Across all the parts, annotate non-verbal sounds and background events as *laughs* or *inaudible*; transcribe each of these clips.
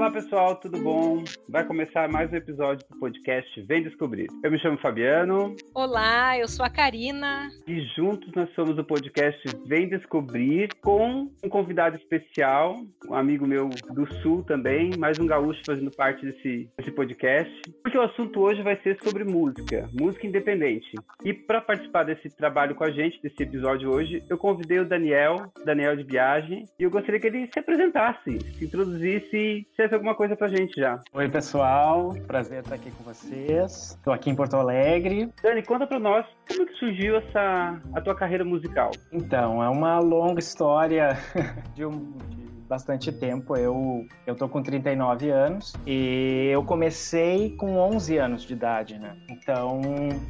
Olá pessoal, tudo bom? Vai começar mais um episódio do podcast Vem Descobrir. Eu me chamo Fabiano. Olá, eu sou a Karina. E juntos nós somos o podcast Vem Descobrir com um convidado especial, um amigo meu do Sul também, mais um gaúcho fazendo parte desse, desse podcast. Porque o assunto hoje vai ser sobre música, música independente. E para participar desse trabalho com a gente, desse episódio hoje, eu convidei o Daniel, Daniel de Viagem, e eu gostaria que ele se apresentasse, se introduzisse e dissesse alguma coisa pra gente já. Oi, pessoal. Prazer estar aqui com vocês. Estou aqui em Porto Alegre. Dani, conta pra nós como que surgiu essa a tua carreira musical. Então, é uma longa história *laughs* de um bastante tempo. Eu, eu tô com 39 anos e eu comecei com 11 anos de idade, né? Então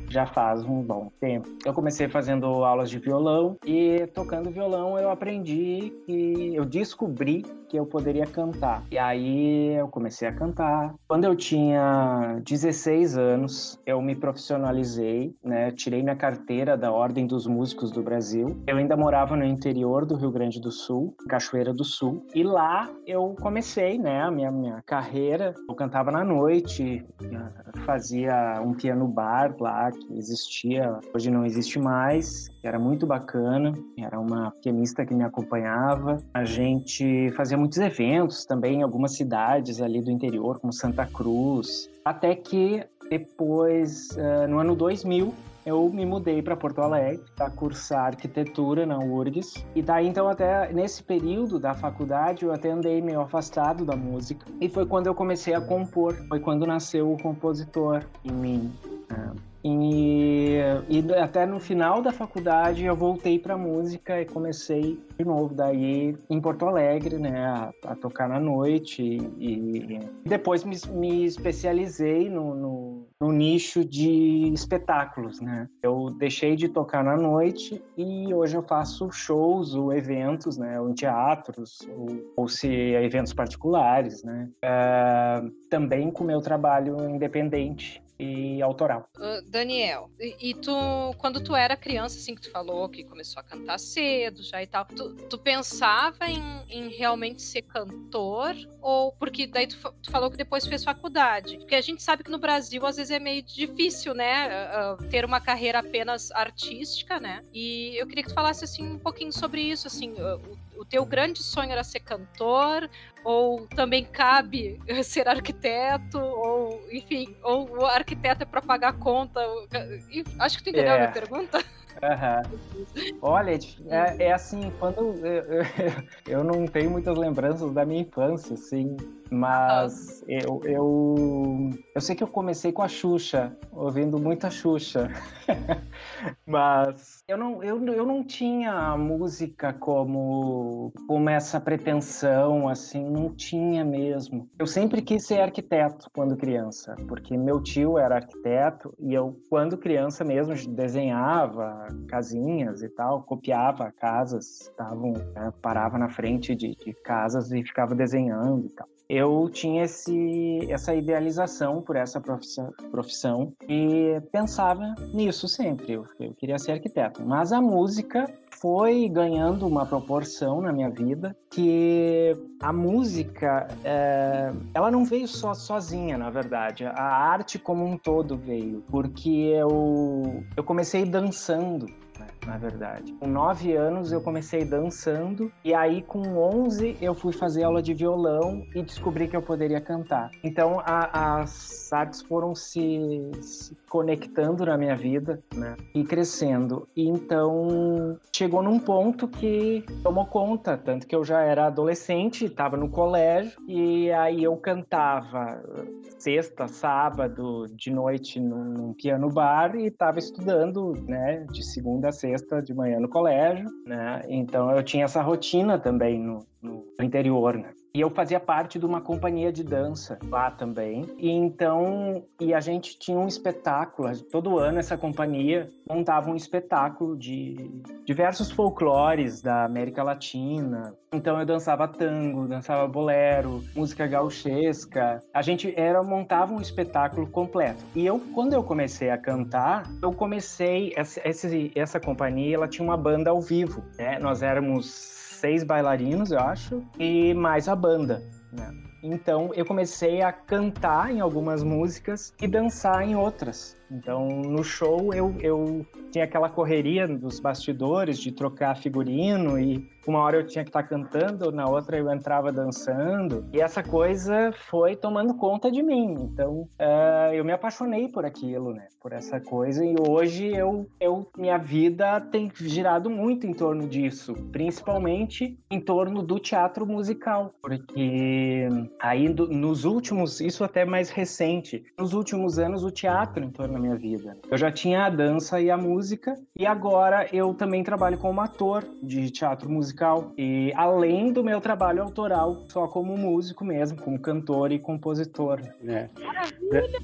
já faz um bom tempo. Eu comecei fazendo aulas de violão e tocando violão eu aprendi que eu descobri que eu poderia cantar. E aí eu comecei a cantar. Quando eu tinha 16 anos, eu me profissionalizei, né? Tirei minha carteira da Ordem dos Músicos do Brasil. Eu ainda morava no interior do Rio Grande do Sul, Cachoeira do Sul. E lá eu comecei, né, a minha, minha carreira. Eu cantava na noite, fazia um piano bar lá que existia, hoje não existe mais, era muito bacana. Era uma pianista que me acompanhava. A gente fazia muitos eventos também em algumas cidades ali do interior, como Santa Cruz. Até que depois, uh, no ano 2000, eu me mudei para Porto Alegre para cursar arquitetura na URGS. E daí então até nesse período da faculdade eu até andei meio afastado da música. E foi quando eu comecei a compor, foi quando nasceu o compositor em mim. Né? E, e até no final da faculdade eu voltei para música e comecei de novo daí em Porto Alegre, né, a, a tocar na noite e, e depois me, me especializei no, no, no, nicho de espetáculos, né. Eu deixei de tocar na noite e hoje eu faço shows ou eventos, né, ou em teatros ou, ou se eventos particulares, né. É, também com meu trabalho independente e autoral. Daniel, e, tu, quando tu era criança, assim, que tu falou que começou a cantar cedo já e tal, tu, tu pensava em, em, realmente ser cantor? Ou porque daí tu, tu, falou que depois fez faculdade? Porque a gente sabe que no Brasil às vezes é meio difícil, né, uh, ter uma carreira apenas artística, né? E eu queria que tu falasse, assim, um pouquinho sobre isso, assim, uh, teu grande sonho era ser cantor, ou também cabe *laughs* ser arquiteto, ou enfim, ou o arquiteto é para pagar a conta. Acho que tu entendeu é. a minha pergunta. Uhum. Olha, é, é, assim, quando eu, eu, *laughs* eu, não tenho muitas lembranças da minha infância, assim, mas eu, eu, eu sei que eu comecei com a Xuxa, ouvindo muita Xuxa. *laughs* Mas eu não, eu, eu não tinha a música como, como essa pretensão, assim, não tinha mesmo. Eu sempre quis ser arquiteto quando criança, porque meu tio era arquiteto e eu, quando criança mesmo, desenhava casinhas e tal, copiava casas, estavam, né, parava na frente de, de casas e ficava desenhando e tal eu tinha esse, essa idealização por essa profissão, e pensava nisso sempre. Eu, eu, queria ser arquiteto. Mas a música foi ganhando uma proporção na minha vida que a música é, ela não veio só sozinha, na verdade. A arte como um todo veio, porque eu, eu comecei dançando na verdade. Com nove anos eu comecei dançando e aí com onze eu fui fazer aula de violão e descobri que eu poderia cantar. Então a, as artes foram se, se, conectando na minha vida, né? E crescendo. E então chegou num ponto que tomou conta, tanto que eu já era adolescente, estava no colégio e aí eu cantava sexta, sábado, de noite num, num piano bar e estava estudando, né, de segunda a sexta de manhã no colégio, né? Então eu tinha essa rotina também no, no interior, né? E eu fazia parte de uma companhia de dança lá também. E então, e a gente tinha um espetáculo, todo ano essa companhia montava um espetáculo de diversos folclores da América Latina. Então eu dançava tango, dançava bolero, música gauchesca. A gente era montava um espetáculo completo. E eu quando eu comecei a cantar, eu comecei essa, essa companhia, ela tinha uma banda ao vivo, né? Nós éramos seis bailarinos, eu acho, e mais a banda, né? Então eu comecei a cantar em algumas músicas e dançar em outras. Então, no show, eu, eu tinha aquela correria dos bastidores de trocar figurino e uma hora eu tinha que estar cantando, na outra eu entrava dançando. E essa coisa foi tomando conta de mim. Então, uh, eu me apaixonei por aquilo, né? Por essa coisa. E hoje eu, eu, minha vida tem girado muito em torno disso. Principalmente em torno do teatro musical. Porque aí, nos últimos, isso até mais recente, nos últimos anos, o teatro em torno minha vida. Eu já tinha a dança e a música, e agora eu também trabalho como ator de teatro musical. E além do meu trabalho autoral, só como músico mesmo, como cantor e compositor. É. Maravilha!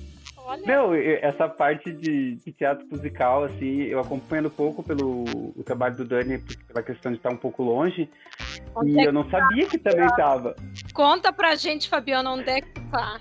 Olha. Meu, essa parte de, de, teatro musical, assim, eu acompanhando pouco pelo o trabalho do Dani, pela questão de estar um pouco longe, onde e é eu não sabia tá? que também estava. Conta pra gente, Fabiana, onde é que tá?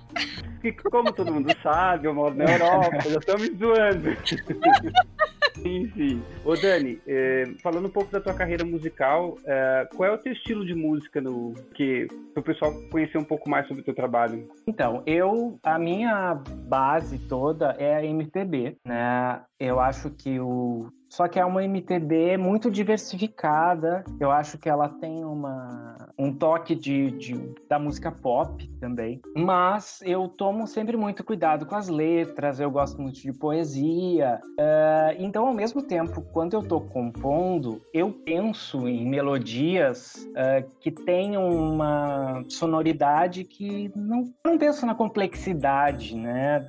que, como todo mundo sabe, eu moro na Europa, já estão me zoando. *laughs* Enfim. Ô, Dani, é, falando um pouco da tua carreira musical, é, qual é o teu estilo de música no que o pessoal conhecer um pouco mais sobre o teu trabalho? Então, eu, a minha base toda é a MPB, né? Eu acho que o só que é uma MPB muito diversificada. Eu acho que ela tem uma, um toque de, de, da música pop também. Mas eu tomo sempre muito cuidado com as letras, eu gosto muito de poesia. Uh, então, ao mesmo tempo, quando eu estou compondo, eu penso em melodias uh, que tenham uma sonoridade que não, não penso na complexidade, né?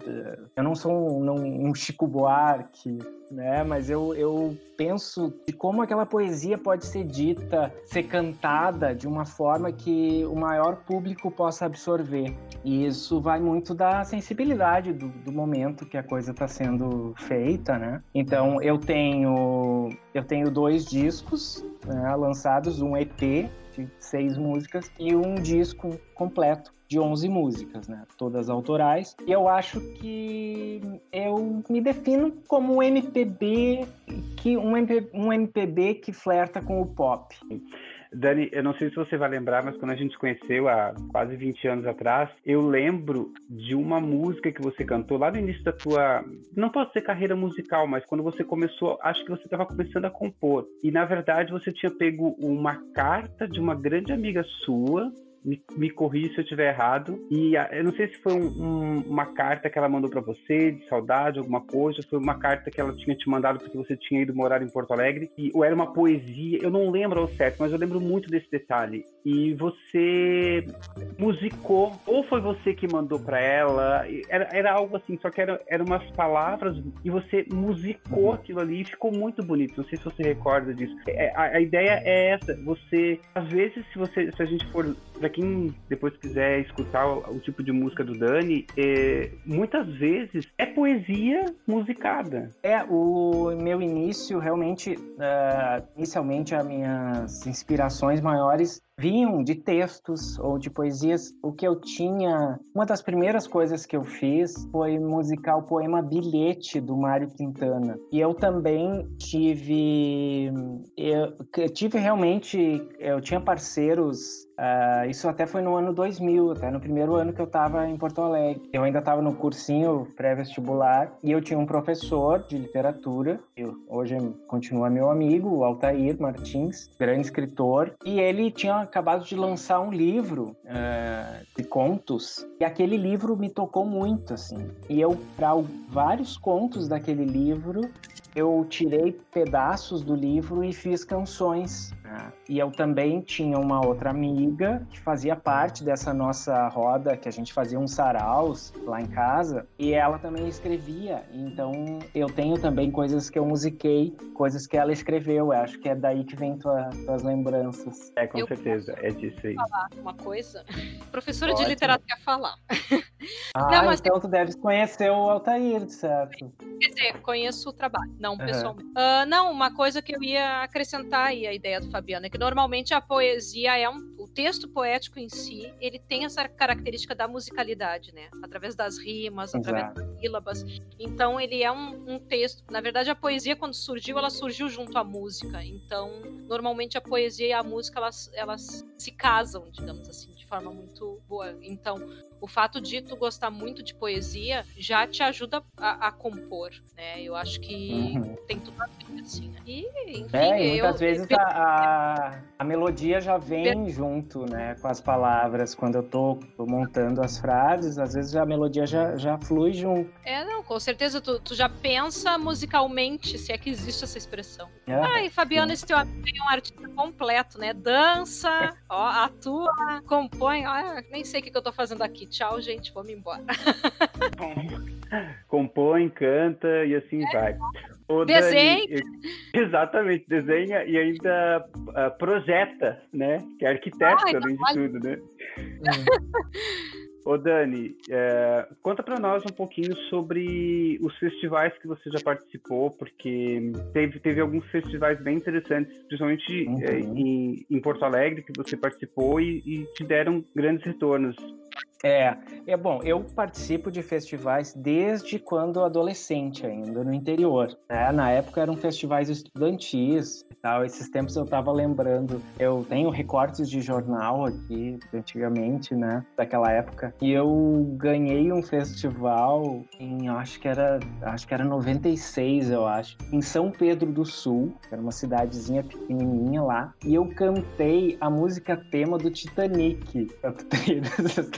Eu não sou um, um Chico Buarque né? Mas eu, eu penso de como aquela poesia pode ser dita, ser cantada de uma forma que o maior público possa absorver. E isso vai muito da sensibilidade do, do momento que a coisa está sendo feita, né? Então eu tenho eu tenho dois discos né, lançados, um EP de seis músicas e um disco completo de 11 músicas, né? Todas autorais. E eu acho que eu me defino como um MPB que um, um MPB que flerta com o pop. Dani, eu não sei se você vai lembrar, mas quando a gente se conheceu há quase 20 anos atrás, eu lembro de uma música que você cantou lá no início da tua, não posso dizer carreira musical, mas quando você começou, acho que você estava começando a compor. E na verdade você tinha pego uma carta de uma grande amiga sua me, me corrija se eu estiver errado. E a, eu não sei se foi um, um, uma carta que ela mandou para você, de saudade, alguma coisa, foi uma carta que ela tinha te mandado porque você tinha ido morar em Porto Alegre, e, ou era uma poesia, eu não lembro ao certo, mas eu lembro muito desse detalhe. E você musicou, ou foi você que mandou para ela, era, era algo assim, só que eram era umas palavras, e você musicou aquilo ali e ficou muito bonito. Não sei se você recorda disso. É, a, a ideia é essa, você, às vezes, se você se a gente for quem depois quiser escutar o, o, tipo de música do Dani, é, muitas vezes é poesia musicada. É, o meu início realmente, uh, inicialmente as minhas inspirações maiores vinham de textos ou de poesias. O que eu tinha, uma das primeiras coisas que eu fiz foi musicar o poema Bilhete do Mário Quintana. E eu também tive, eu, tive realmente, eu tinha parceiros Uh, isso até foi no ano 2000, até no primeiro ano que eu estava em Porto Alegre. Eu ainda estava no cursinho pré-vestibular e eu tinha um professor de literatura, que hoje continua meu amigo, o Altair Martins, grande escritor, e ele tinha acabado de lançar um livro uh, de contos e aquele livro me tocou muito, assim. E eu, para vários contos daquele livro, eu tirei pedaços do livro e fiz canções. Né? E eu também tinha uma outra amiga que fazia parte dessa nossa roda, que a gente fazia uns saraus lá em casa, e ela também escrevia. Então eu tenho também coisas que eu musiquei, coisas que ela escreveu. Eu acho que é daí que vem tua, tuas lembranças. É, com eu certeza, é disso aí. falar uma coisa? Professora Pode. de literatura falar. Ah, Não, mas então tu deve conhecer o Altair, certo? Quer dizer, conheço o trabalho não uhum. pessoalmente. Uh, não, uma coisa que eu ia acrescentar aí a ideia do Fabiano é que normalmente a poesia é um, o texto poético em si, ele tem essa característica da musicalidade, né? Através das rimas, Exato. através das sílabas. Então, ele é um, um, texto. Na verdade, a poesia, quando surgiu, ela surgiu junto à música. Então, normalmente a poesia e a música, elas, elas se casam, digamos assim, de forma muito boa. Então, o fato de tu gostar muito de poesia já te ajuda a, a compor, né? Eu acho que uhum. tem tudo a ver, assim, né? E, enfim, é, e muitas eu, vezes a, a, a, melodia já vem junto, né, com as palavras. Quando eu tô, tô, montando as frases, às vezes a melodia já, já flui junto. É, não, com certeza tu, tu já pensa musicalmente, se é que existe essa expressão. É, Ai, Fabiano, esse teu amigo é um artista completo, né? Dança, ó, atua, compõe, ó, nem sei o que, que eu tô fazendo aqui tchau, gente, vamos embora. *laughs* Compõe, canta e assim é. vai. O desenha. Dani, exatamente, desenha e ainda uh, projeta, né? Que é arquiteto, Ai, além de tudo, né? *laughs* Ô Dani, é, conta para nós um pouquinho sobre os festivais que você já participou, porque teve, teve alguns festivais bem interessantes, principalmente uhum. é, em, em, Porto Alegre, que você participou e, e te deram grandes retornos. É, é bom, eu participo de festivais desde quando adolescente ainda, no interior. Né? Na época eram festivais estudantis tal. Esses tempos eu estava lembrando, eu tenho recortes de jornal aqui, antigamente, né, daquela época, e eu ganhei um festival em, acho que era, acho que era 96, eu acho, em São Pedro do Sul, que era uma cidadezinha pequenininha lá, e eu cantei a música tema do Titanic, pra tu ter,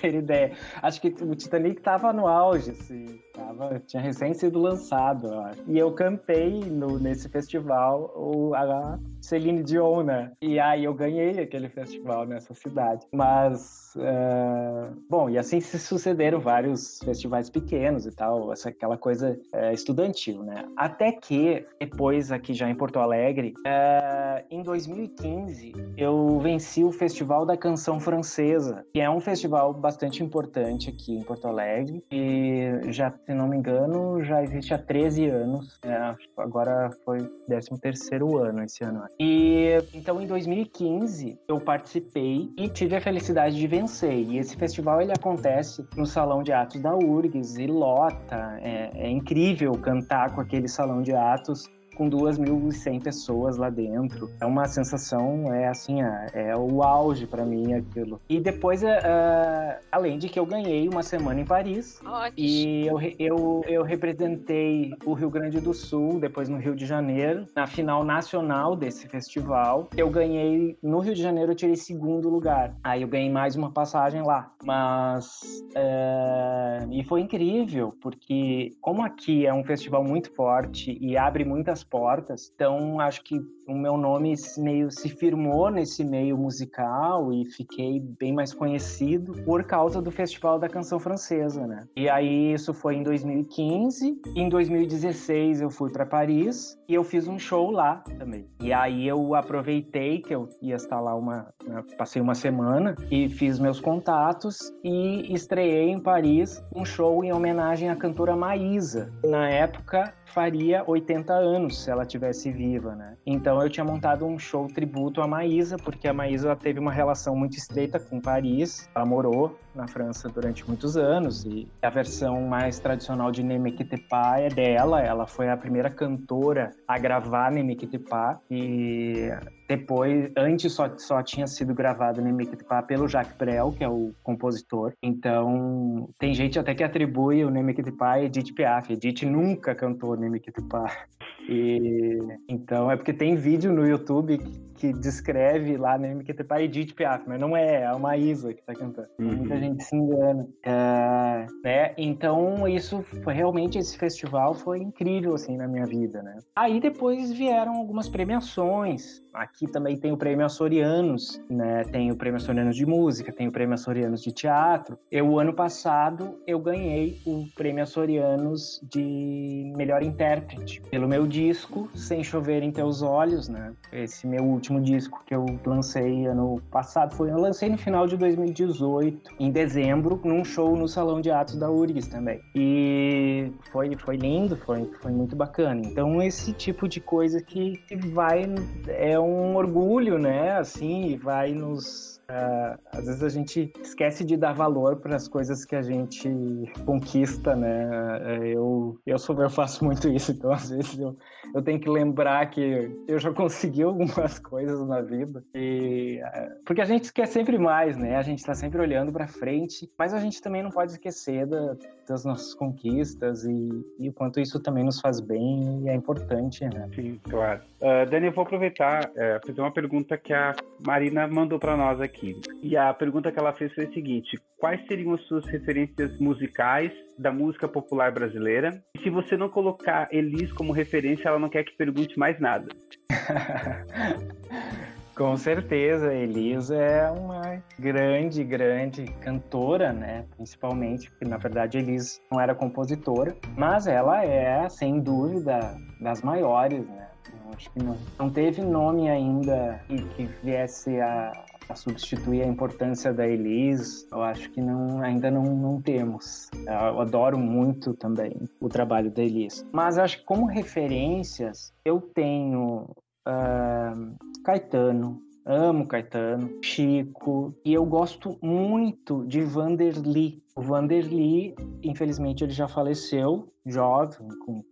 ter ideia. Acho que o Titanic tava no auge, assim. Tava, tinha recém sido lançado. E eu cantei no, nesse festival o, a Celine Dion, né? E aí eu ganhei aquele festival nessa cidade. Mas, uh, bom, e assim se sucederam vários festivais pequenos e tal, essa, aquela coisa uh, estudantil, né? Até que, depois aqui já em Porto Alegre, uh, em 2015, eu venci o Festival da Canção Francesa, que é um festival bastante importante aqui em Porto Alegre. E já se não me engano, já existe há 13 anos. É, agora foi 13 terceiro ano esse ano. E então em 2015 eu participei e tive a felicidade de vencer. E esse festival ele acontece no Salão de Atos da URGS e lota. É, é incrível cantar com aquele salão de atos com 2.100 pessoas lá dentro. É uma sensação, é assim, é, é o auge para mim aquilo. E depois, uh, além de que eu ganhei uma semana em Paris, oh, e eu, eu, eu representei o Rio Grande do Sul, depois no Rio de Janeiro, na final nacional desse festival. Eu ganhei, no Rio de Janeiro eu tirei segundo lugar. Aí eu ganhei mais uma passagem lá. Mas, uh, e foi incrível, porque como aqui é um festival muito forte e abre muitas portas. Então, acho que o meu nome meio se firmou nesse meio musical e fiquei bem mais conhecido por causa do Festival da Canção Francesa, né? E aí isso foi em 2015. Em 2016 eu fui para Paris e eu fiz um show lá também. E aí eu aproveitei que eu ia estar lá uma, né, passei uma semana e fiz meus contatos e estreiei em Paris um show em homenagem à cantora Maísa. Na época faria 80 anos se ela tivesse viva, né? Então eu tinha montado um show tributo à Maísa, porque a Maísa teve uma relação muito estreita com Paris. Ela morou na França durante muitos anos e a versão mais tradicional de Nemequitepá é dela. Ela foi a primeira cantora a gravar Nemequitepá e depois, antes só, só tinha sido gravado Nemequitepá pelo Jacques Brel, que é o compositor. Então, tem gente até que atribui o Nemequitepá a Edith Piaf. Edith nunca cantou Nemequitepá. E então é porque tem vídeo no YouTube que descreve lá MQTP Edith Piaf, mas não é, é uma Isa que tá cantando. Uhum. Muita gente se engana. É, né? Então, isso foi realmente, esse festival foi incrível, assim, na minha vida, né? Aí depois vieram algumas premiações. Aqui também tem o Prêmio Açorianos, né? Tem o Prêmio Açorianos de Música, tem o Prêmio Açorianos de Teatro. Eu, ano passado, eu ganhei o Prêmio Açorianos de Melhor Intérprete pelo meu disco Sem Chover em Teus Olhos, Olhos, né? Esse meu último disco que eu lancei ano passado foi eu lancei no final de 2018, em dezembro, num show no Salão de Atos da URGS também. E foi foi lindo, foi foi muito bacana. Então esse tipo de coisa que vai é um orgulho, né? Assim, vai nos Uh, às vezes a gente esquece de dar valor para as coisas que a gente conquista, né? É, eu, eu, sou, eu faço muito isso, então às vezes eu, eu tenho que lembrar que eu já consegui algumas *laughs* coisas na vida. E, uh, porque a gente quer sempre mais, né? A gente está sempre olhando para frente, mas a gente também não pode esquecer da, das nossas conquistas e, e, o quanto isso também nos faz bem e é importante, né? Sim, claro. Uh, Dani, eu vou aproveitar uh, fazer uma pergunta que a Marina mandou para nós aqui aqui. E a pergunta que ela fez foi a seguinte: quais seriam as suas referências musicais da música popular brasileira? E se você não colocar Elis como referência, ela não quer que pergunte mais nada. *laughs* Com certeza, Elis é uma grande, grande cantora, né? Principalmente, porque na verdade Elis não era compositora, mas ela é, sem dúvida, das maiores, né? acho que não, não teve nome ainda que, que viesse a, a substituir a importância da Elis, eu acho que não, ainda não, não temos. Eu adoro muito também o trabalho da Elis. Mas acho que como referências, eu tenho uh, Caetano, amo Caetano, Chico, e eu gosto muito de Vanderly. O Vanderly, infelizmente, ele já faleceu, jovem, com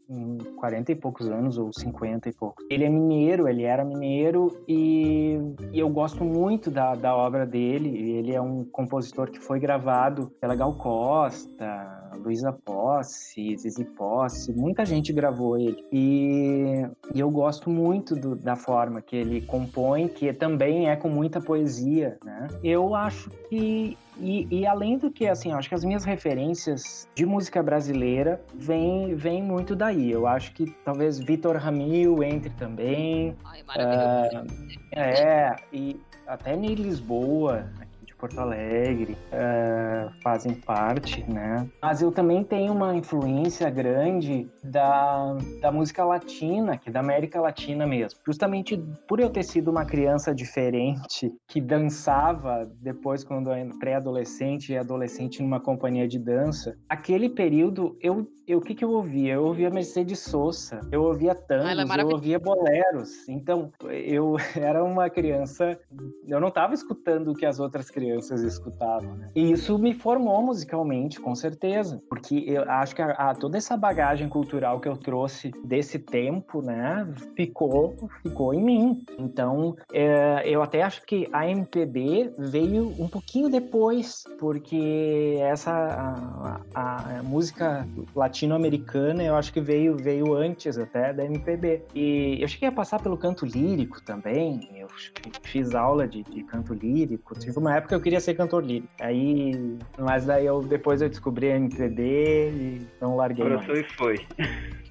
40 e poucos anos, ou 50 e poucos. Ele é mineiro, ele era mineiro, e, e, eu gosto muito da, da obra dele. Ele é um compositor que foi gravado pela Gal Costa, Luísa Posse, Zizi Posse, muita gente gravou ele. E, e eu gosto muito do, da forma que ele compõe, que também é com muita poesia, né? Eu acho que e, e, além do que, assim, acho que as minhas referências de música brasileira vêm vem muito daí. Eu acho que talvez Vitor Ramil entre também. Ai, maravilhoso. Uh, é, e até Ney Lisboa, Porto Alegre uh, fazem parte, né? Mas eu também tenho uma influência grande da, da música latina, que é da América Latina mesmo. Justamente por eu ter sido uma criança diferente, que dançava depois quando era pré-adolescente e adolescente numa companhia de dança, aquele período eu o que que eu ouvia? Eu ouvia Mercedes Sosa, eu ouvia tangos, é eu ouvia boleros. Então, eu *laughs* era uma criança, eu não estava escutando o que as outras crianças escutavam, né? E isso me formou musicalmente, com certeza, porque eu acho que a, a, toda essa bagagem cultural que eu trouxe desse tempo, né, ficou, ficou em mim. Então, é, eu até acho que a MPB veio um pouquinho depois, porque essa a, a, a música latino-americana, eu acho que veio, veio antes até da MPB. E eu cheguei a passar pelo canto lírico também, eu fiz aula de, de canto lírico, tive uma época que eu queria ser cantor lírico. Aí, mas daí eu depois eu descobri a MPB e não larguei. Coração e foi.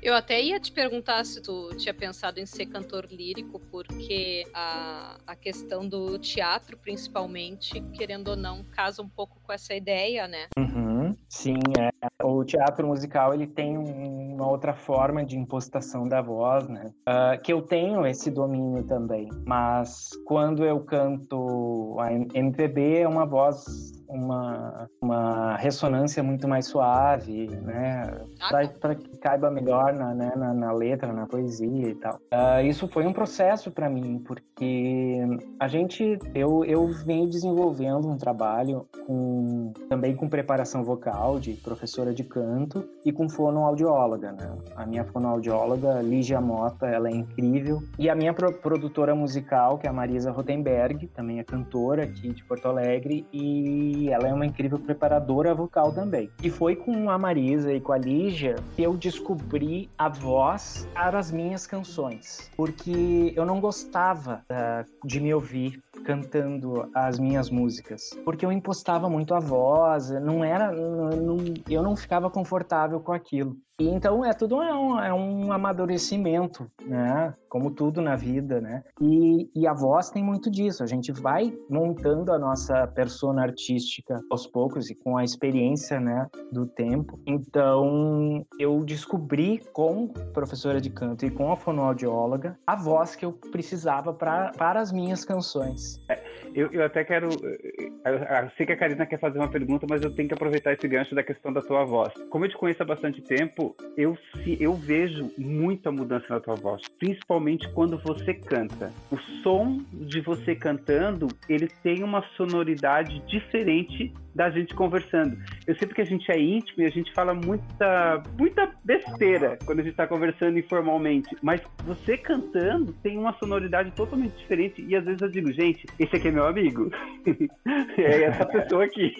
Eu até ia te perguntar se tu tinha pensado em ser cantor lírico, porque a, a questão do teatro, principalmente, querendo ou não, casa um pouco com essa ideia, né? Uhum, sim, é. o teatro musical ele tem uma outra forma de impostação da voz, né? Uh, que eu tenho esse domínio também, mas quando eu canto a MPB é uma voz uma, uma ressonância muito mais suave, né? Ah, para que caiba melhor na, né, na, na, letra, na poesia e tal. Uh, isso foi um processo para mim, porque a gente, eu, eu venho desenvolvendo um trabalho com, também com preparação vocal, de professora de canto e com fonoaudióloga, né? A minha fonoaudióloga, Lígia Mota, ela é incrível. E a minha pro, produtora musical, que é a Marisa Rotenberg, também é cantora aqui de Porto Alegre, e ela é uma incrível preparadora vocal também. E foi com a Marisa e com a Lígia que eu descobri a voz para as minhas canções, porque eu não gostava uh, de me ouvir cantando as minhas músicas, porque eu impostava muito a voz, não era, não, eu não ficava confortável com aquilo. E então é tudo é um, é um amadurecimento, né? Como tudo na vida, né? E, e a voz tem muito disso. A gente vai montando a nossa persona artística aos poucos e com a experiência, né, do tempo. Então eu descobri com professora de canto e com a fonoaudióloga a voz que eu precisava pra, para as minhas canções. Eu, eu até quero. Eu, eu sei que a Karina quer fazer uma pergunta, mas eu tenho que aproveitar esse gancho da questão da tua voz. Como eu te conheço há bastante tempo, eu, eu vejo muita mudança na tua voz, principalmente quando você canta. O som de você cantando, ele tem uma sonoridade diferente da gente conversando. Eu sei porque a gente é íntimo e a gente fala muita, muita besteira quando a gente está conversando informalmente, mas você cantando tem uma sonoridade totalmente diferente e às vezes eu digo, gente, esse aqui é meu amigo. *laughs* é essa *laughs* pessoa aqui.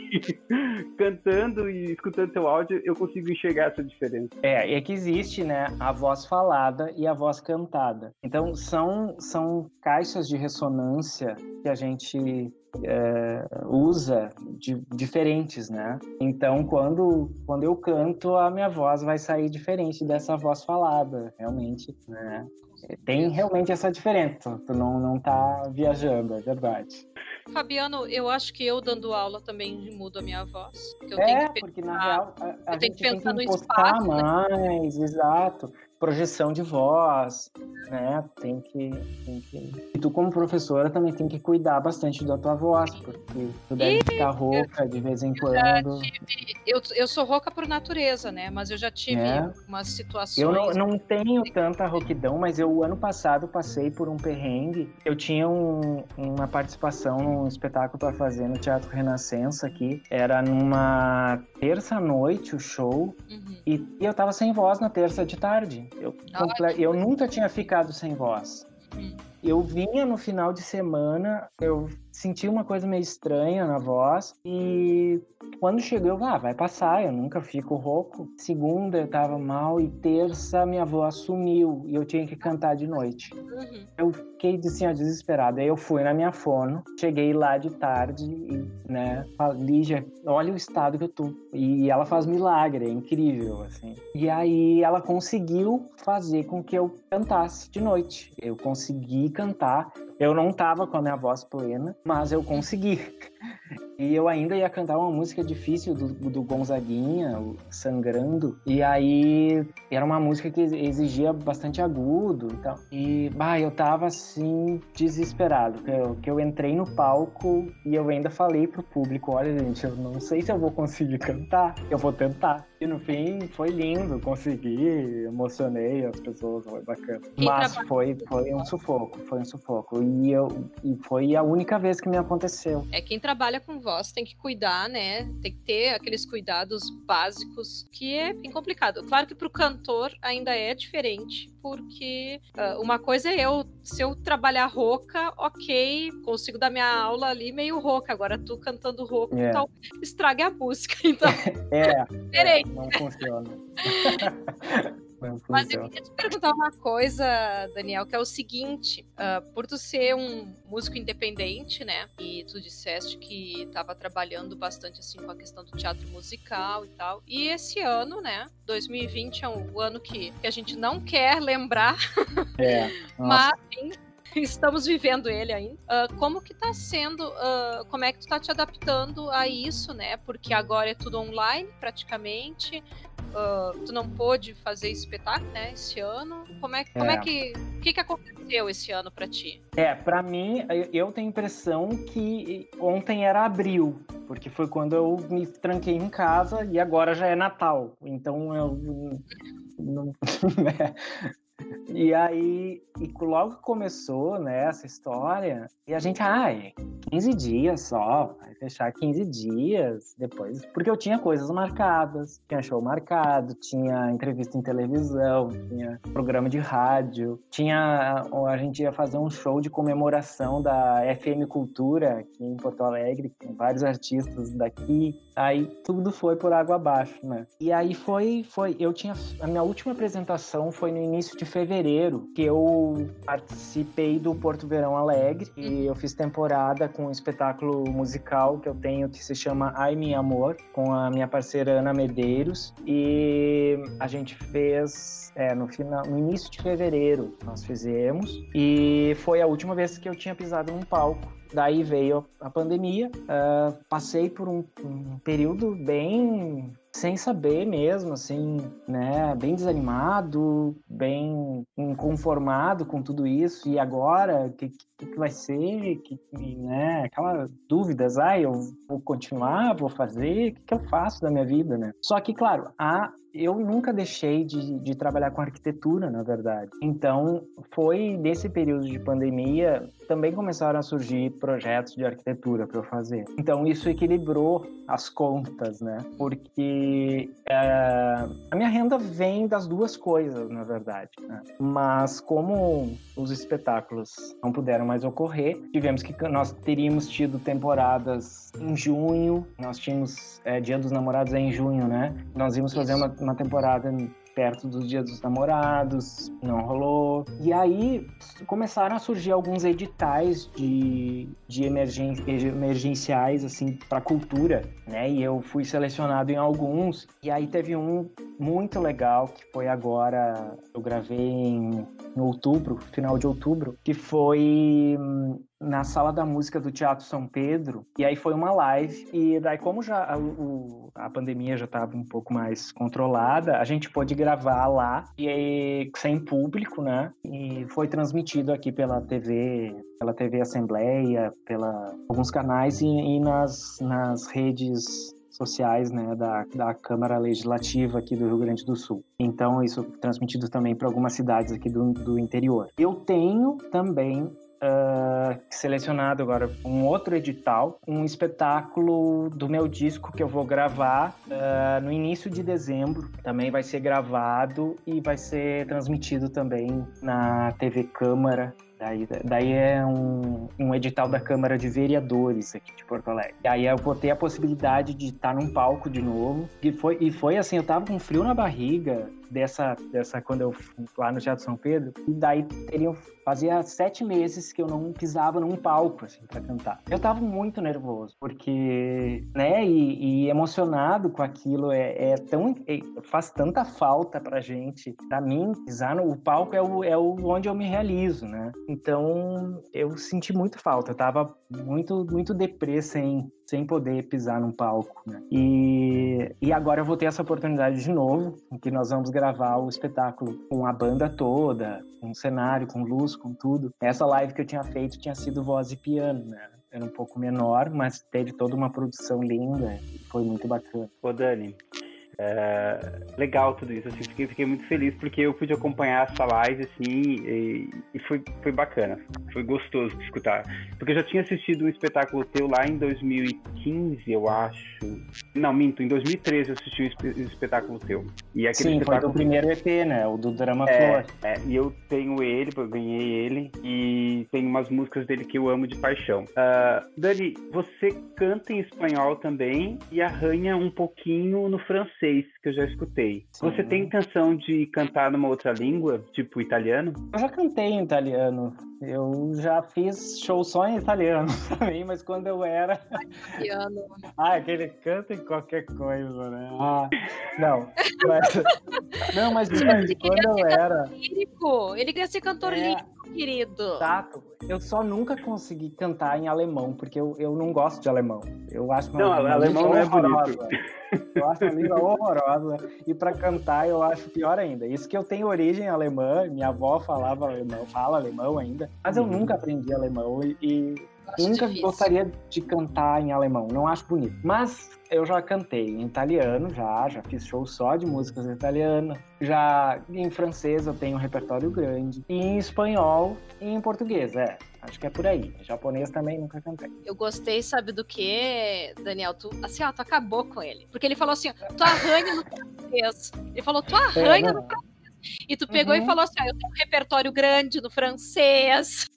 *laughs* cantando e escutando teu áudio, eu consigo enxergar essa diferença. É, é que existe, né, a voz falada e a voz cantada. Então são são caixas de ressonância que a gente é, usa de, diferentes, né? Então, quando, quando eu canto, a minha voz vai sair diferente dessa voz falada, realmente, né? Tem realmente essa diferença, tu não, não tá viajando, é verdade. Fabiano, eu acho que eu dando aula também mudo a minha voz. é, porque na real a, a gente tem que impostar espaço, né? mais, né? exato projeção de voz, né? Tem que, tem que. E tu, como professora, também tem que cuidar bastante da tua voz, porque tu deve e... ficar rouca de vez em quando. Tive... Eu, eu sou rouca por natureza, né? Mas eu já tive é. umas situações. Eu não, não tenho tanta rouquidão, mas eu, ano passado, passei por um perrengue. Eu tinha um, uma participação num espetáculo para fazer no Teatro Renascença aqui. Era numa terça-noite o show. Uhum. E, e eu tava sem voz na terça de tarde. Eu, comple... eu nunca tinha ficado sem voz. Hum. Eu vinha no final de semana, eu senti uma coisa meio estranha na voz e quando chegou, eu, ah, vai passar, eu nunca fico rouco. Segunda eu tava mal e terça minha voz sumiu e eu tinha que cantar de noite. Uhum. Eu fiquei assim, ó, desesperado. Aí eu fui na minha fono, cheguei lá de tarde e, né, Lígia, olha o estado que eu tô. E ela faz milagre, é incrível, assim. E aí ela conseguiu fazer com que eu cantasse de noite. Eu consegui cantar eu não tava com a minha voz plena, mas eu consegui. E eu ainda ia cantar uma música difícil do, do Gonzaguinha, Sangrando. E aí era uma música que exigia bastante agudo e tal. E, bah, eu tava assim, desesperado. Que eu, que eu entrei no palco e eu ainda falei pro público: olha, gente, eu não sei se eu vou conseguir cantar, eu vou tentar. E no fim foi lindo, consegui, emocionei as pessoas, foi bacana. Mas foi, foi um sufoco, foi um sufoco. E, eu, e foi a única vez que me aconteceu. É quem trabalha com voz tem que cuidar, né? Tem que ter aqueles cuidados básicos que é bem complicado. Claro que para o cantor ainda é diferente, porque uh, uma coisa é eu, se eu trabalhar rouca, ok, consigo dar minha aula ali meio rouca. Agora tu cantando rouco, é. então estrague a música. *laughs* Então, *laughs* é, é, não funciona. *laughs* Mas eu queria te perguntar uma coisa, Daniel, que é o seguinte: uh, por tu ser um músico independente, né? E tu disseste que estava trabalhando bastante assim com a questão do teatro musical e tal. E esse ano, né? 2020 é um ano que, que a gente não quer lembrar. *laughs* É. mas estamos vivendo ele ainda. Uh, como que tá sendo, uh, como é que tu tá te adaptando a isso, né? Porque agora é tudo online, praticamente. Uh, tu não pôde fazer espetáculo, né, esse ano. Como é, é. como é que, o que que aconteceu esse ano para ti? É, para mim, eu tenho a impressão que ontem era abril, porque foi quando eu me tranquei em casa e agora já é Natal. Então eu não, *laughs* né? E aí, e logo começou, né, essa história, e a gente, ai, 15 dias só, fechar 15 dias depois, porque eu tinha coisas marcadas, tinha show marcado, tinha entrevista em televisão, tinha programa de rádio, tinha, a gente ia fazer um show de comemoração da FM Cultura aqui em Porto Alegre, com vários artistas daqui, aí tudo foi por água abaixo, né? E aí foi, foi, eu tinha, a minha última apresentação foi no início de fevereiro, que eu participei do Porto Verão Alegre e eu fiz temporada com um espetáculo musical que eu tenho que se chama Ai Meu Amor, com a minha parceira Ana Medeiros e a gente fez é, no final, no início de fevereiro nós fizemos e foi a última vez que eu tinha pisado num palco. Daí veio a pandemia, ah, passei por um, um período bem sem saber mesmo, assim, né, bem desanimado, bem inconformado com tudo isso. E agora, o que, que, que vai ser? Que, que, né, aquelas dúvidas, ah, eu vou continuar, vou fazer, o que, que eu faço da minha vida, né? Só que, claro, a eu nunca deixei de, de, trabalhar com arquitetura, na verdade. Então, foi nesse período de pandemia também começaram a surgir projetos de arquitetura para eu fazer. Então, isso equilibrou as contas, né? Porque é, a minha renda vem das duas coisas, na verdade. Né? Mas como os espetáculos não puderam mais ocorrer, tivemos que nós teríamos tido temporadas em junho. Nós tínhamos é, Dia dos Namorados é em junho, né? Nós íamos fazer uma, uma temporada perto dos dias dos namorados, não rolou. E aí começaram a surgir alguns editais de, de emergen, emergenciais, assim, para cultura, né? E eu fui selecionado em alguns. E aí teve um muito legal, que foi agora, eu gravei em, em outubro, final de outubro, que foi na sala da música do Teatro São Pedro, e aí foi uma live, e daí como já a, o, a pandemia já estava um pouco mais controlada, a gente pôde gravar lá, e aí, sem público, né, e foi transmitido aqui pela TV, pela TV Assembleia, pela alguns canais e, e nas, nas redes sociais né, da, da Câmara Legislativa aqui do Rio Grande do Sul. Então, isso transmitido também para algumas cidades aqui do, do interior. Eu tenho também Uh, selecionado agora um outro edital, um espetáculo do meu disco que eu vou gravar uh, no início de dezembro. Também vai ser gravado e vai ser transmitido também na TV Câmara Daí, daí é um, um, edital da Câmara de Vereadores aqui de Porto Alegre. E aí eu vou ter a possibilidade de estar num palco de novo. E foi, e foi assim, eu tava com frio na barriga dessa, dessa quando eu lá no Teatro São Pedro. E daí teriam, fazia sete meses que eu não pisava num palco, assim, para cantar. Eu tava muito nervoso, porque, né, e, e emocionado com aquilo. É, é tão, é, faz tanta falta pra gente. Pra mim, pisar no palco é o, é o onde eu me realizo, né? Então, eu senti muito falta. Eu tava muito, muito deprê sem, sem poder pisar num palco, né? E, e agora eu vou ter essa oportunidade de novo, em que nós vamos gravar o espetáculo com a banda toda, com cenário, com luz, com tudo. Essa live que eu tinha feito tinha sido voz e piano, né? Era um pouco menor, mas teve toda uma produção linda e foi muito bacana. Ô, Dani, é, legal tudo isso, assim, fiquei, fiquei, muito feliz porque eu pude acompanhar essa live, assim, e, e, foi, foi bacana, foi gostoso de escutar. Porque eu já tinha assistido um espetáculo teu lá em 2015, eu acho. Não, minto, em 2013 eu assisti um espetáculo teu. E aquele Sim, espetáculo... foi do primeiro EP, né, o do Drama é, Flor. É, e eu tenho ele, eu ganhei ele, e umas músicas dele que eu amo de paixão. Uh, Dani, você canta em espanhol também e arranha um pouquinho no francês que eu já escutei. Sim. Você tem intenção de cantar numa outra língua, tipo italiano? Eu já cantei em italiano. Eu já fiz show só em italiano *laughs* também, mas quando eu era. Italiano. ah, aquele canta em qualquer coisa, né? Ah, não. Mas... *laughs* não, mas quando eu era. Lírico. Ele queria ser cantor é... lírico querido. Exato. Eu só nunca consegui cantar em alemão, porque eu, eu não gosto de alemão. Eu acho uma, não, uma alemão não é bonito. Eu acho uma língua horrorosa. E para cantar eu acho pior ainda. Isso que eu tenho origem alemã, minha avó falava alemão, fala alemão ainda, mas eu uhum. nunca aprendi alemão e, e nunca difícil. gostaria de cantar em alemão, não acho bonito. Mas eu já cantei em italiano, já, já fiz show só de músicas italianas. Já em francês eu tenho um repertório grande. E em espanhol e em português, é. Acho que é por aí. Em japonês também nunca cantei. Eu gostei, sabe do que, Daniel? Tu, assim, ó, tu acabou com ele. Porque ele falou assim, tu arranha no francês. Ele falou, tu arranha é, no francês. E tu pegou uhum. e falou assim, ó, eu tenho um repertório grande no francês.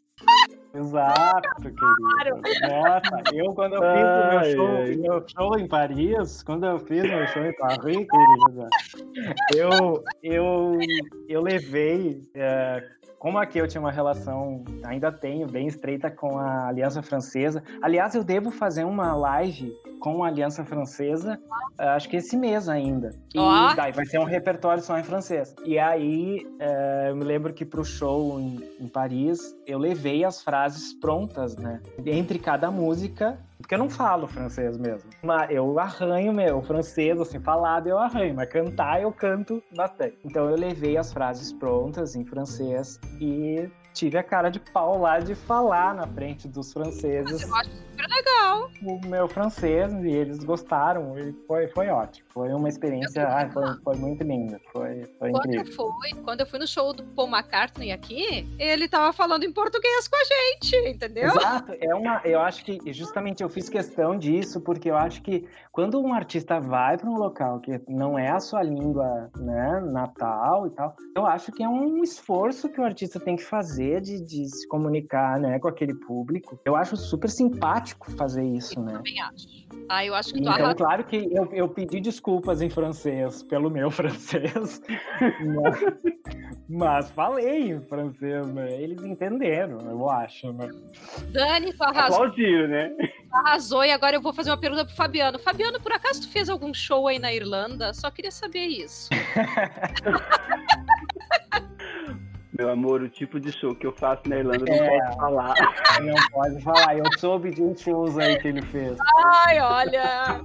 Exato, querido. Nossa, eu quando eu fiz o meu show, meu show em Paris, quando eu fiz meu show em Paris, querida, eu, eu, eu levei é, como aqui eu tinha uma relação, ainda tenho, bem estreita com a Aliança Francesa. Aliás, eu devo fazer uma live com a Aliança Francesa, eh, acho que esse mês ainda. E oh. daí vai ser um repertório só em francês. E aí, é, eu me lembro que pro show em, em, Paris, eu levei as frases prontas, né? Entre cada música, porque eu não falo francês mesmo. Mas eu arranho meu francês, assim, falado eu arranho, mas cantar eu canto bastante. Então eu levei as frases prontas em francês e tive a cara de pau lá de falar na frente dos franceses. Super legal. O meu francês, e eles gostaram, e foi, foi ótimo. Foi uma experiência, ah, foi, foi, muito linda. Foi, foi quando incrível. Eu fui, quando eu fui no show do Paul McCartney aqui, ele tava falando em português com a gente, entendeu? Exato. É uma, eu acho que justamente eu fiz questão disso, porque eu acho que quando um artista vai para um local que não é a sua língua né, natal e tal, eu acho que é um esforço que o artista tem que fazer de, de se comunicar né, com aquele público. Eu acho super simpático fazer isso, eu né? Também acho. Ah, eu acho que tu Então, claro que eu, eu pedi desculpas em francês pelo meu *laughs* francês, mas, mas, falei em francês, né? Eles entenderam, eu acho, né? Dani, tu arrasou. Aplaudiu, né? Arrasou e agora eu vou fazer uma pergunta pro Fabiano. Fabiano, por acaso tu fez algum show aí na Irlanda? Só queria saber isso. *laughs* Meu amor, o tipo de show que eu faço na Irlanda não é, posso falar. *laughs* Não pode falar. Eu soube de uns shows aí que ele fez. Ai, olha.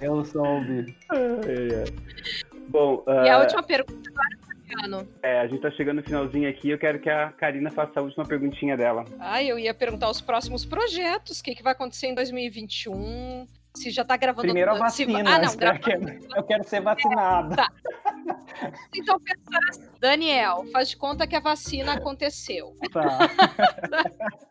Eu soube. É, é. Bom, uh... E a última pergunta agora, Fabiano. É, a gente tá chegando no finalzinho aqui. Eu quero que a Karina faça a última perguntinha dela. Ai, eu ia perguntar os próximos projetos. O que, que vai acontecer em 2021? Se já tá gravando... Primeiro a vacina. Se... Ah, não, grava... Eu quero ser vacinado. Tá. Então, assim, Daniel, faz de conta que a vacina aconteceu. Tá. *laughs*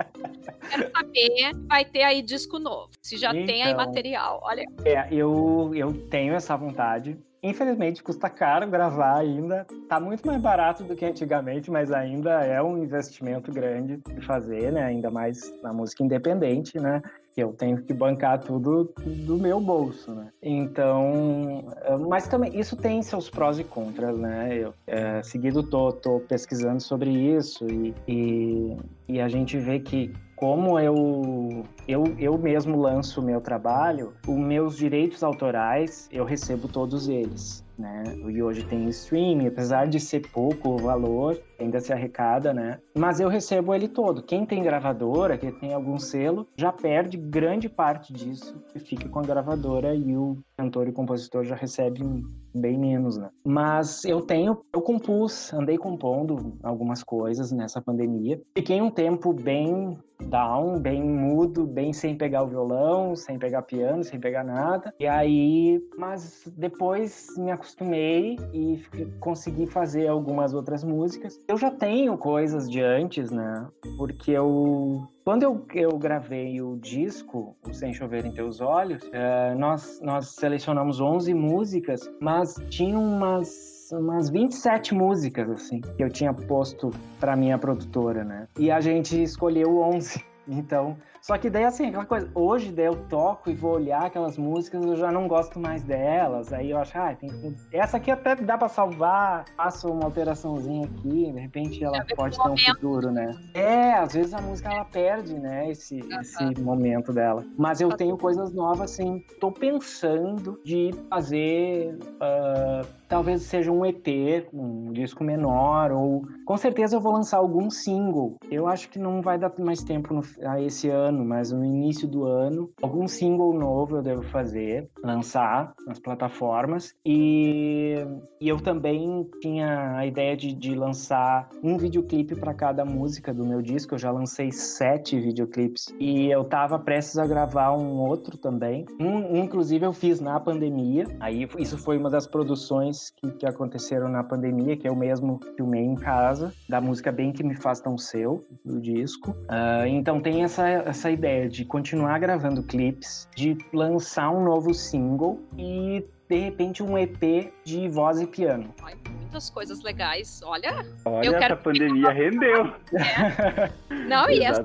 Quero saber, vai ter aí disco novo. Se já então, tem aí então, material, olha. É, eu, eu tenho essa vontade. Infelizmente custa caro gravar ainda. Tá muito mais barato do que antigamente, mas ainda é um investimento grande de fazer, né? Ainda mais na música independente, né? que eu tenho que bancar tudo do meu bolso, né? Então, eh, mas também isso tem seus prós e contras, né? Eu é, seguido tô, tô pesquisando sobre isso e, e, e a gente vê que como eu, eu, eu mesmo lanço o meu trabalho, os meus direitos autorais, eu recebo todos eles né? E hoje tem streaming, apesar de ser pouco o valor, ainda se arrecada, né? Mas eu recebo ele todo. Quem tem gravadora, quem tem algum selo, já perde grande parte disso e fica com a gravadora e o cantor e compositor já recebe bem menos, né? Mas eu tenho, eu compus, andei compondo algumas coisas nessa pandemia. Fiquei um tempo bem down, bem mudo, bem sem pegar o violão, sem pegar piano, sem pegar nada. E aí, mas depois me acostumei e consegui fazer algumas outras músicas. Eu já tenho coisas de antes, né? Porque eu quando eu, eu gravei o disco, o Sem Chover em Teus Olhos, é, nós, nós selecionamos 11 músicas, mas tinha umas, umas 27 músicas, assim, que eu tinha posto para minha produtora, né? E a gente escolheu 11. Então, só que daí, assim, aquela coisa, hoje daí eu toco e vou olhar aquelas músicas, eu já não gosto mais delas. Aí eu acho, ah, tem que... essa aqui até dá pra salvar, faço uma alteraçãozinha aqui, de repente ela pode ter um futuro, né? É, às vezes a música ela perde, né, esse, uhum. esse momento dela. Mas eu tenho coisas novas, assim, tô pensando de fazer. Uh, talvez seja um EP, um disco menor, ou com certeza eu vou lançar algum single. Eu acho que não vai dar mais tempo no, a esse ano, mas no início do ano, algum single novo eu devo fazer, lançar nas plataformas. E, e eu também tinha a ideia de, de lançar um videoclipe para cada música do meu disco. Eu já lancei sete videoclipes e eu tava prestes a gravar um outro também. Um, inclusive, eu fiz na pandemia. Aí isso foi uma das produções que, que aconteceram na pandemia, que eu mesmo filmei em casa, da música Bem Que Me Faz Tão Seu, do disco. Uh, então tem essa, essa ideia de continuar gravando clipes, de lançar um novo single e de repente um EP de voz e piano. muitas coisas legais. Olha, Olha eu quero essa pandemia rendeu. É. Não, e essa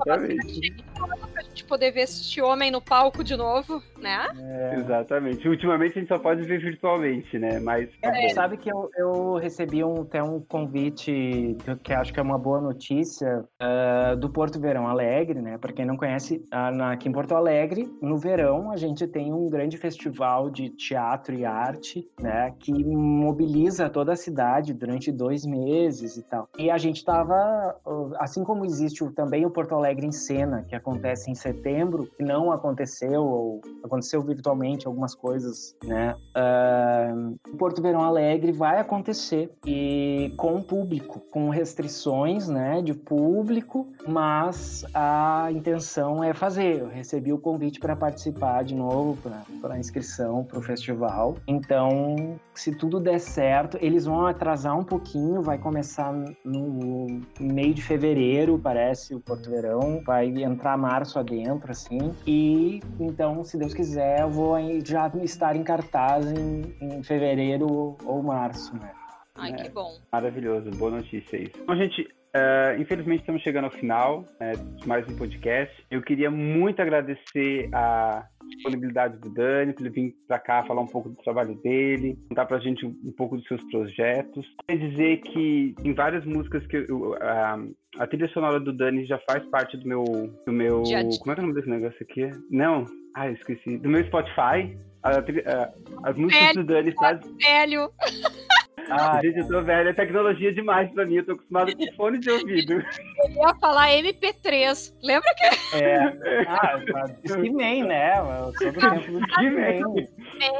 Gente poder ver este homem no palco de novo, né? É. Exatamente. Ultimamente a gente só pode ver virtualmente, né? Mas. É, sabe que eu, eu recebi um, até um convite que acho que é uma boa notícia uh, do Porto Verão Alegre, né? Para quem não conhece, uh, aqui em Porto Alegre, no verão, a gente tem um grande festival de teatro e arte, né? Que mobiliza toda a cidade durante dois meses e tal. E a gente estava, assim como existe também o Porto Alegre em Cena, que acontece em setembro, que não aconteceu, ou aconteceu virtualmente algumas coisas, né? Uh, Porto Verão Alegre vai acontecer e com público, com restrições, né, de público, mas a intenção é fazer. Eu recebi o convite para participar de novo, para inscrição para o festival. Então, se tudo der certo, eles vão atrasar um pouquinho, vai começar no meio de fevereiro, parece, o Porto Verão, vai entrar março adentro, assim. E então, se Deus quiser, eu vou já estar em cartaz em, em fevereiro ou março, né? Ai, é, que bom. Maravilhoso, boa notícia isso. Então, gente, Uh, infelizmente estamos chegando ao final uh, de mais um podcast. Eu queria muito agradecer a disponibilidade do Dani, por ele vir para cá falar um pouco do trabalho dele, contar para a gente um, um, pouco dos seus projetos. Queria dizer que em várias músicas que eu, uh, a trilha sonora do Dani já faz parte do meu, do meu, como é que é o nome desse negócio aqui? Não, ah, esqueci, do meu Spotify. as músicas Velho, do Dani faz. Velho. *laughs* Ah, gente, eu tô velho, é tecnologia demais pra mim, eu tô acostumado com fone de ouvido. Eu ia falar MP3, lembra que... É, ah, Discman, né? Eu sou do tempo do Discman.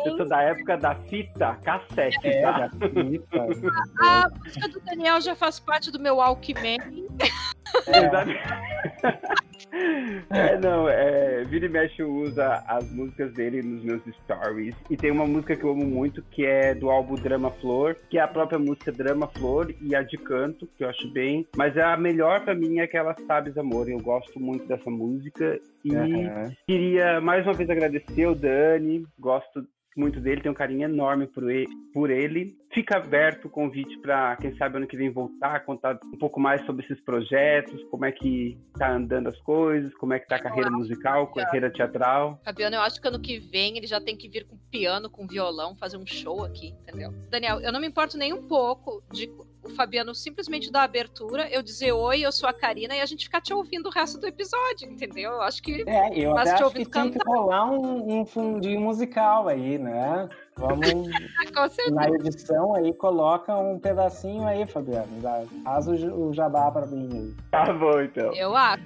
Eu sou da época da fita cassete, é, tá? Da fita. A, a música do Daniel já faz parte do meu Walkman. *laughs* É. é, não, é, Vira e Mexe usa as músicas dele nos meus stories. E tem uma música que eu amo muito, que é do álbum Drama Flor, que é a própria música Drama Flor e a de canto, que eu acho bem. Mas a melhor para mim é aquela Sabes Amor. Eu gosto muito dessa música. E uhum. queria mais uma vez agradecer o Dani. Gosto muito dele, tenho um carinho enorme por ele. Por ele. Fica aberto o convite para, quem sabe, ano que vem voltar, contar um pouco mais sobre esses projetos, como é que tá andando as coisas, como é que tá a carreira musical, carreira teatral. Fabiano, eu acho que ano que vem ele já tem que vir com piano, com violão, fazer um show aqui, entendeu? Daniel, eu não me importo nem um pouco de o Fabiano simplesmente dar abertura, eu dizer oi, eu sou a Karina, e a gente ficar te ouvindo o resto do episódio, entendeu? Eu acho que. É, eu até acho que tem que rolar um, um fundinho musical aí, né? Vamos *laughs* na edição aí, coloca um pedacinho aí, Fabiano. Faz o, jabá para mim aí. Tá bom, então. Eu acho.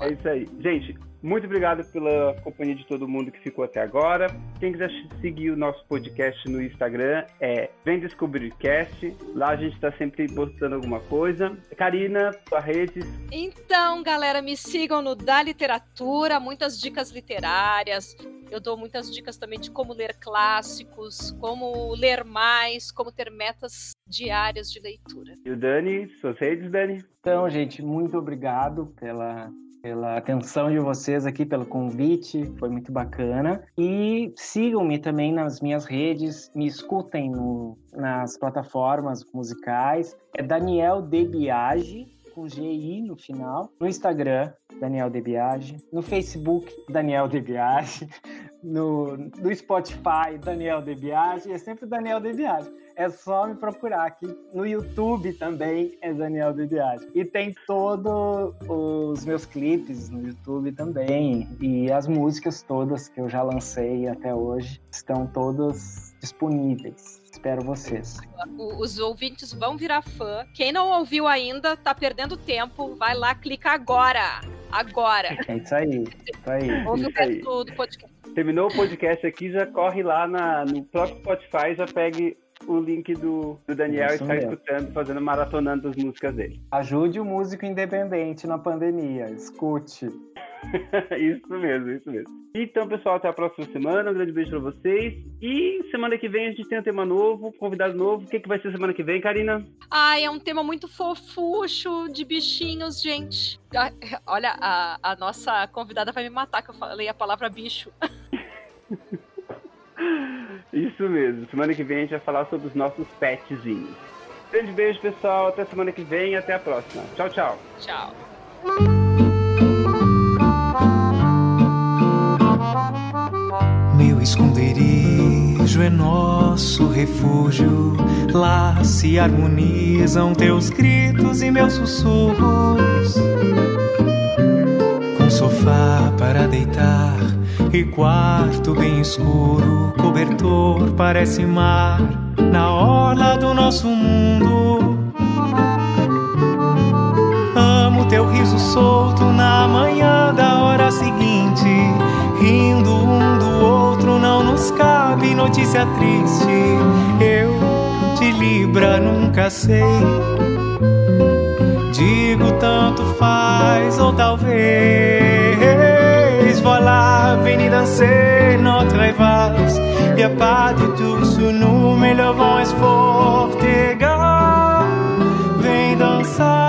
É isso aí. Gente, muito obrigado pela companhia de todo mundo que ficou até agora. Quem quiser seguir o nosso podcast no Instagram é Vem Descobrir Cast. Lá a gente está sempre postando alguma coisa. Karina, sua rede. Então, galera, me sigam no Da Literatura, muitas dicas literárias. Eu dou muitas dicas também de como ler clássicos, como ler mais, como ter metas diárias de leitura. E o Dani, suas redes, Dani? Então, gente, muito obrigado pela pela atenção de vocês aqui, pelo convite, foi muito bacana. E sigam-me também nas minhas redes, me escutem no, nas plataformas musicais. É Daniel Debiage, com GI no final. No Instagram, Daniel Debiage. No Facebook, Daniel Debiage. *laughs* No, no Spotify, Daniel Debiage. É sempre Daniel Debiage é só me procurar aqui. No YouTube também é Daniel de Viagem. E tem todos os meus clipes no YouTube também. E as músicas todas que eu já lancei até hoje estão todas disponíveis. Espero vocês. Os ouvintes vão virar fã. Quem não ouviu ainda, tá perdendo tempo. Vai lá, clica agora. Agora. É isso aí. Isso aí. Ouve o resto do podcast. Terminou o podcast aqui, já corre lá na, no próprio Spotify, já pegue o link do, do Daniel isso e está escutando, fazendo maratonando as músicas dele. Ajude o músico independente na pandemia, escute. *laughs* isso mesmo, isso mesmo. Então, pessoal, até a próxima semana. Um grande beijo para vocês. E semana que vem a gente tem um tema novo, convidado novo. O que, que vai ser semana que vem, Karina? Ai, é um tema muito fofucho de bichinhos, gente. Olha, a, a nossa convidada vai me matar que eu falei a palavra bicho. *laughs* Isso mesmo. Semana que vem a gente vai falar sobre os nossos petzinhos. Grande beijo, pessoal. Até semana que vem. Até a próxima. Tchau, tchau. Tchau. Meu esconderijo é nosso refúgio. Lá se harmonizam teus gritos e meus sussurros. Com sofá para deitar e quarto bem escuro, cobertor parece mar na orla do nosso mundo. Amo teu riso solto na manhã notícia triste eu de Libra nunca sei. Digo tanto faz, ou talvez. Voilà, venez danser notre valse. e a pas de tout sous nous, mais le. Vem dançar.